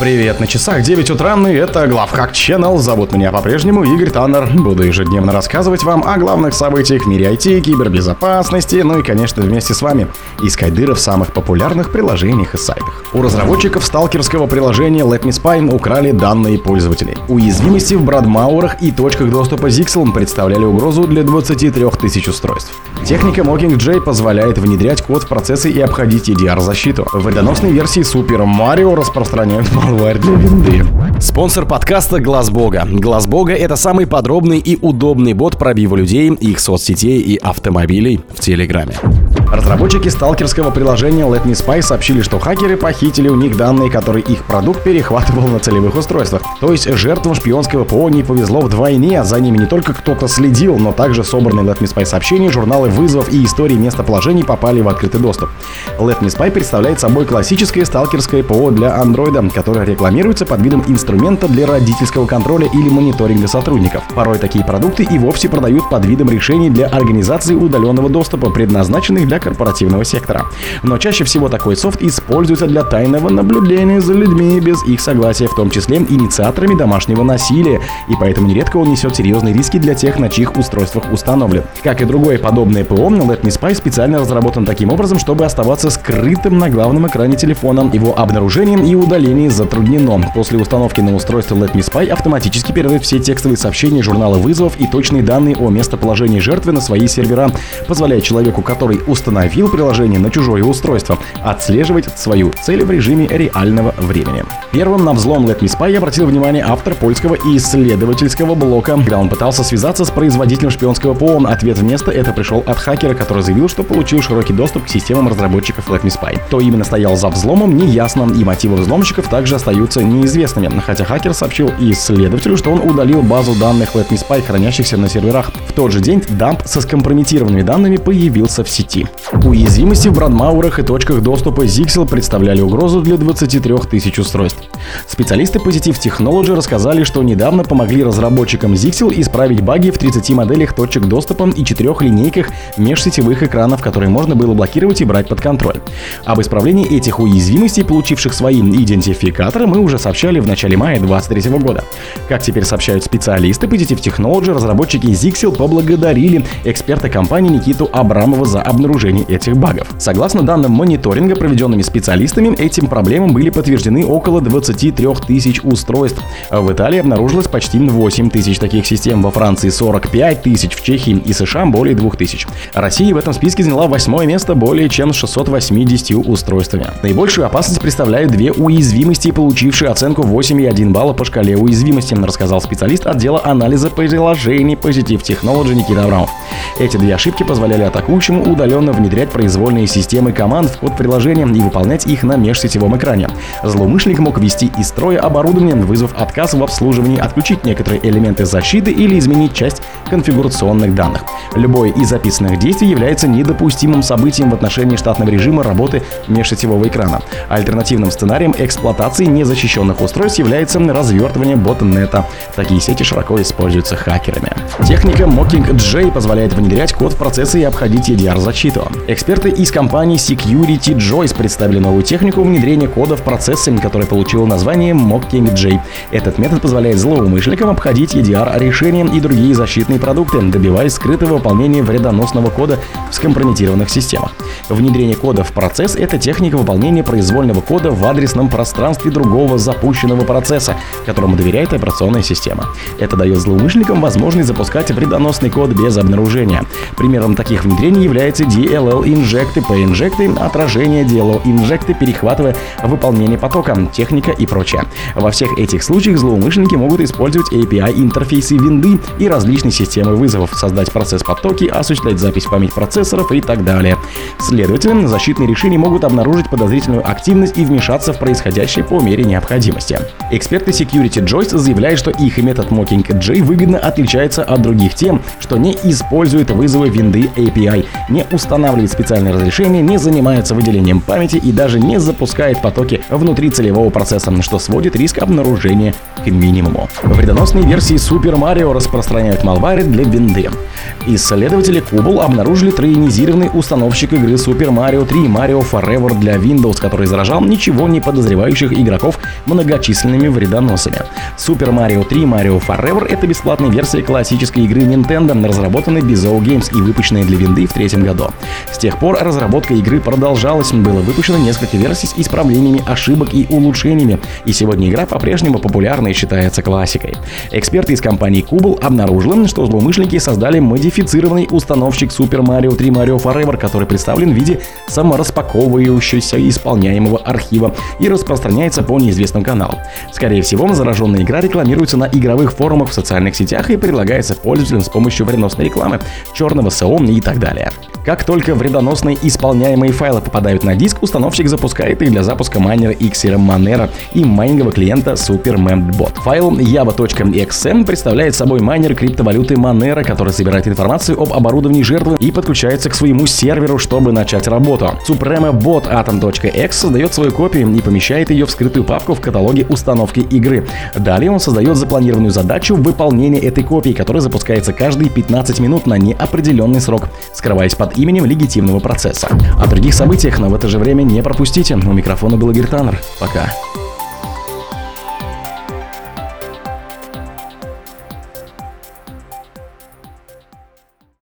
Привет, на часах 9 утра, и это Главхак Channel. Зовут меня по-прежнему Игорь Таннер. Буду ежедневно рассказывать вам о главных событиях в мире IT, кибербезопасности, ну и, конечно, вместе с вами искать дыры в самых популярных приложениях и сайтах. У разработчиков сталкерского приложения Let Me Spy украли данные пользователей. Уязвимости в брадмаурах и точках доступа Zixel представляли угрозу для 23 тысяч устройств. Техника Mockingjay позволяет внедрять код в процессы и обходить EDR-защиту. В вредоносной версии Super Mario распространяют malware для винды. Спонсор подкаста Глаз Бога. Глаз Бога это самый подробный и удобный бот пробива людей, их соцсетей и автомобилей в Телеграме. Разработчики сталкерского приложения Let Me Spy сообщили, что хакеры похитили у них данные, которые их продукт перехватывал на целевых устройствах. То есть жертвам шпионского ПО не повезло вдвойне, за ними не только кто-то следил, но также собранные Let Me Spy сообщения, журналы вызовов и истории местоположений попали в открытый доступ. Let Me Spy представляет собой классическое сталкерское ПО для Android, которое рекламируется под видом инструмента для родительского контроля или мониторинга сотрудников. Порой такие продукты и вовсе продают под видом решений для организации удаленного доступа, предназначенных для корпоративного сектора. Но чаще всего такой софт используется для тайного наблюдения за людьми без их согласия, в том числе инициаторами домашнего насилия, и поэтому нередко он несет серьезные риски для тех, на чьих устройствах установлен. Как и другое подобное ПО, Let Me Spy специально разработан таким образом, чтобы оставаться скрытым на главном экране телефона. Его обнаружение и удаление затруднено. После установки на устройство Let Me Spy автоматически передает все текстовые сообщения журнала вызовов и точные данные о местоположении жертвы на свои сервера, позволяя человеку, который установил приложение на чужое устройство, отслеживать свою цель в режиме реального времени. Первым на взлом Let Me Spy обратил внимание автор польского исследовательского блока, когда он пытался связаться с производителем шпионского ПО. Ответ вместо это пришел от хакера, который заявил, что получил широкий доступ к системам разработчиков Let Me Spy. Кто именно стоял за взломом, не ясно, и мотивы взломщиков также остаются неизвестными, хотя хакер сообщил исследователю, что он удалил базу данных Let Me Spy, хранящихся на серверах. В тот же день дамп со скомпрометированными данными появился в сети. Уязвимости в брадмаурах и точках доступа Zixel представляли угрозу для 23 тысяч устройств. Специалисты Positive Technology рассказали, что недавно помогли разработчикам Zixel исправить баги в 30 моделях точек доступа и 4 линейках межсетевых экранов, которые можно было блокировать и брать под контроль. Об исправлении этих уязвимостей, получивших свои идентификаторы, мы уже сообщали в начале мая 2023 года. Как теперь сообщают специалисты Positive Technology, разработчики Zixel поблагодарили эксперта компании Никиту Абрамова за обнаружение этих багов. Согласно данным мониторинга, проведенными специалистами, этим проблемам были подтверждены около 23 тысяч устройств. В Италии обнаружилось почти 8 тысяч таких систем, во Франции 45 тысяч, в Чехии и США более 2 тысяч. Россия в этом списке заняла восьмое место более чем 680 устройствами. Наибольшую опасность представляют две уязвимости, получившие оценку 8,1 балла по шкале уязвимости, рассказал специалист отдела анализа приложений Positive Technology Никита Абрамов. Эти две ошибки позволяли атакующему удаленно внедрять произвольные системы команд в код приложения и выполнять их на межсетевом экране. Злоумышленник мог ввести из строя оборудование, вызвав отказ в обслуживании, отключить некоторые элементы защиты или изменить часть конфигурационных данных. Любое из записанных действий является недопустимым событием в отношении штатного режима работы межсетевого экрана. Альтернативным сценарием эксплуатации незащищенных устройств является развертывание ботнета. Такие сети широко используются хакерами. Техника Mockingjay позволяет внедрять код в процессы и обходить EDR-защиту. Эксперты из компании Security Joyce представили новую технику внедрения кода в процессы, которая получила название Mockingjay. Этот метод позволяет злоумышленникам обходить EDR-решения и другие защитные продукты, добиваясь скрытого выполнения вредоносного кода в скомпрометированных системах. Внедрение кода в процесс — это техника выполнения произвольного кода в адресном пространстве другого запущенного процесса, которому доверяет операционная система. Это дает злоумышленникам возможность запускать вредоносный код без обнаружения. Примером таких внедрений является DL DLL инжекты, P-инжекты, отражение DLL инжекты, перехватывая выполнение потока, техника и прочее. Во всех этих случаях злоумышленники могут использовать API интерфейсы винды и различные системы вызовов, создать процесс потоки, осуществлять запись в память процессоров и так далее. Следовательно, защитные решения могут обнаружить подозрительную активность и вмешаться в происходящее по мере необходимости. Эксперты Security Joyce заявляют, что их метод Mockingjay выгодно отличается от других тем, что не использует вызовы винды API, не устанавливает специальные разрешения, не занимается выделением памяти и даже не запускает потоки внутри целевого процесса, что сводит риск обнаружения к минимуму. Вредоносные версии Super Mario распространяют malware для винды. Исследователи Kubel обнаружили троенизированный установщик игры Super Mario 3 Mario Forever для Windows, который заражал ничего не подозревающих игроков игроков многочисленными вредоносами. Super Mario 3 Mario Forever — это бесплатная версия классической игры Nintendo, разработанной Bizou Games и выпущенная для винды в третьем году. С тех пор разработка игры продолжалась, было выпущено несколько версий с исправлениями ошибок и улучшениями, и сегодня игра по-прежнему популярна и считается классикой. Эксперты из компании Kubel обнаружили, что злоумышленники создали модифицированный установщик Super Mario 3 Mario Forever, который представлен в виде самораспаковывающегося исполняемого архива и распространяется по неизвестным каналам. Скорее всего, зараженная игра рекламируется на игровых форумах в социальных сетях и предлагается пользователям с помощью вредоносной рекламы, черного СО и так далее. Как только вредоносные исполняемые файлы попадают на диск, установщик запускает их для запуска майнера Xera Monero и майнингового клиента SuperMembot. Файл java.xm представляет собой майнер криптовалюты Monero, который собирает информацию об оборудовании жертвы и подключается к своему серверу, чтобы начать работу. SupremaBot Atom.x создает свою копию и помещает ее в скрытую папку в каталоге установки игры. Далее он создает запланированную задачу выполнения этой копии, которая запускается каждые 15 минут на неопределенный срок, скрываясь под именем легитимного процесса. О других событиях, но в это же время не пропустите. У микрофона был Игорь Таннер. Пока.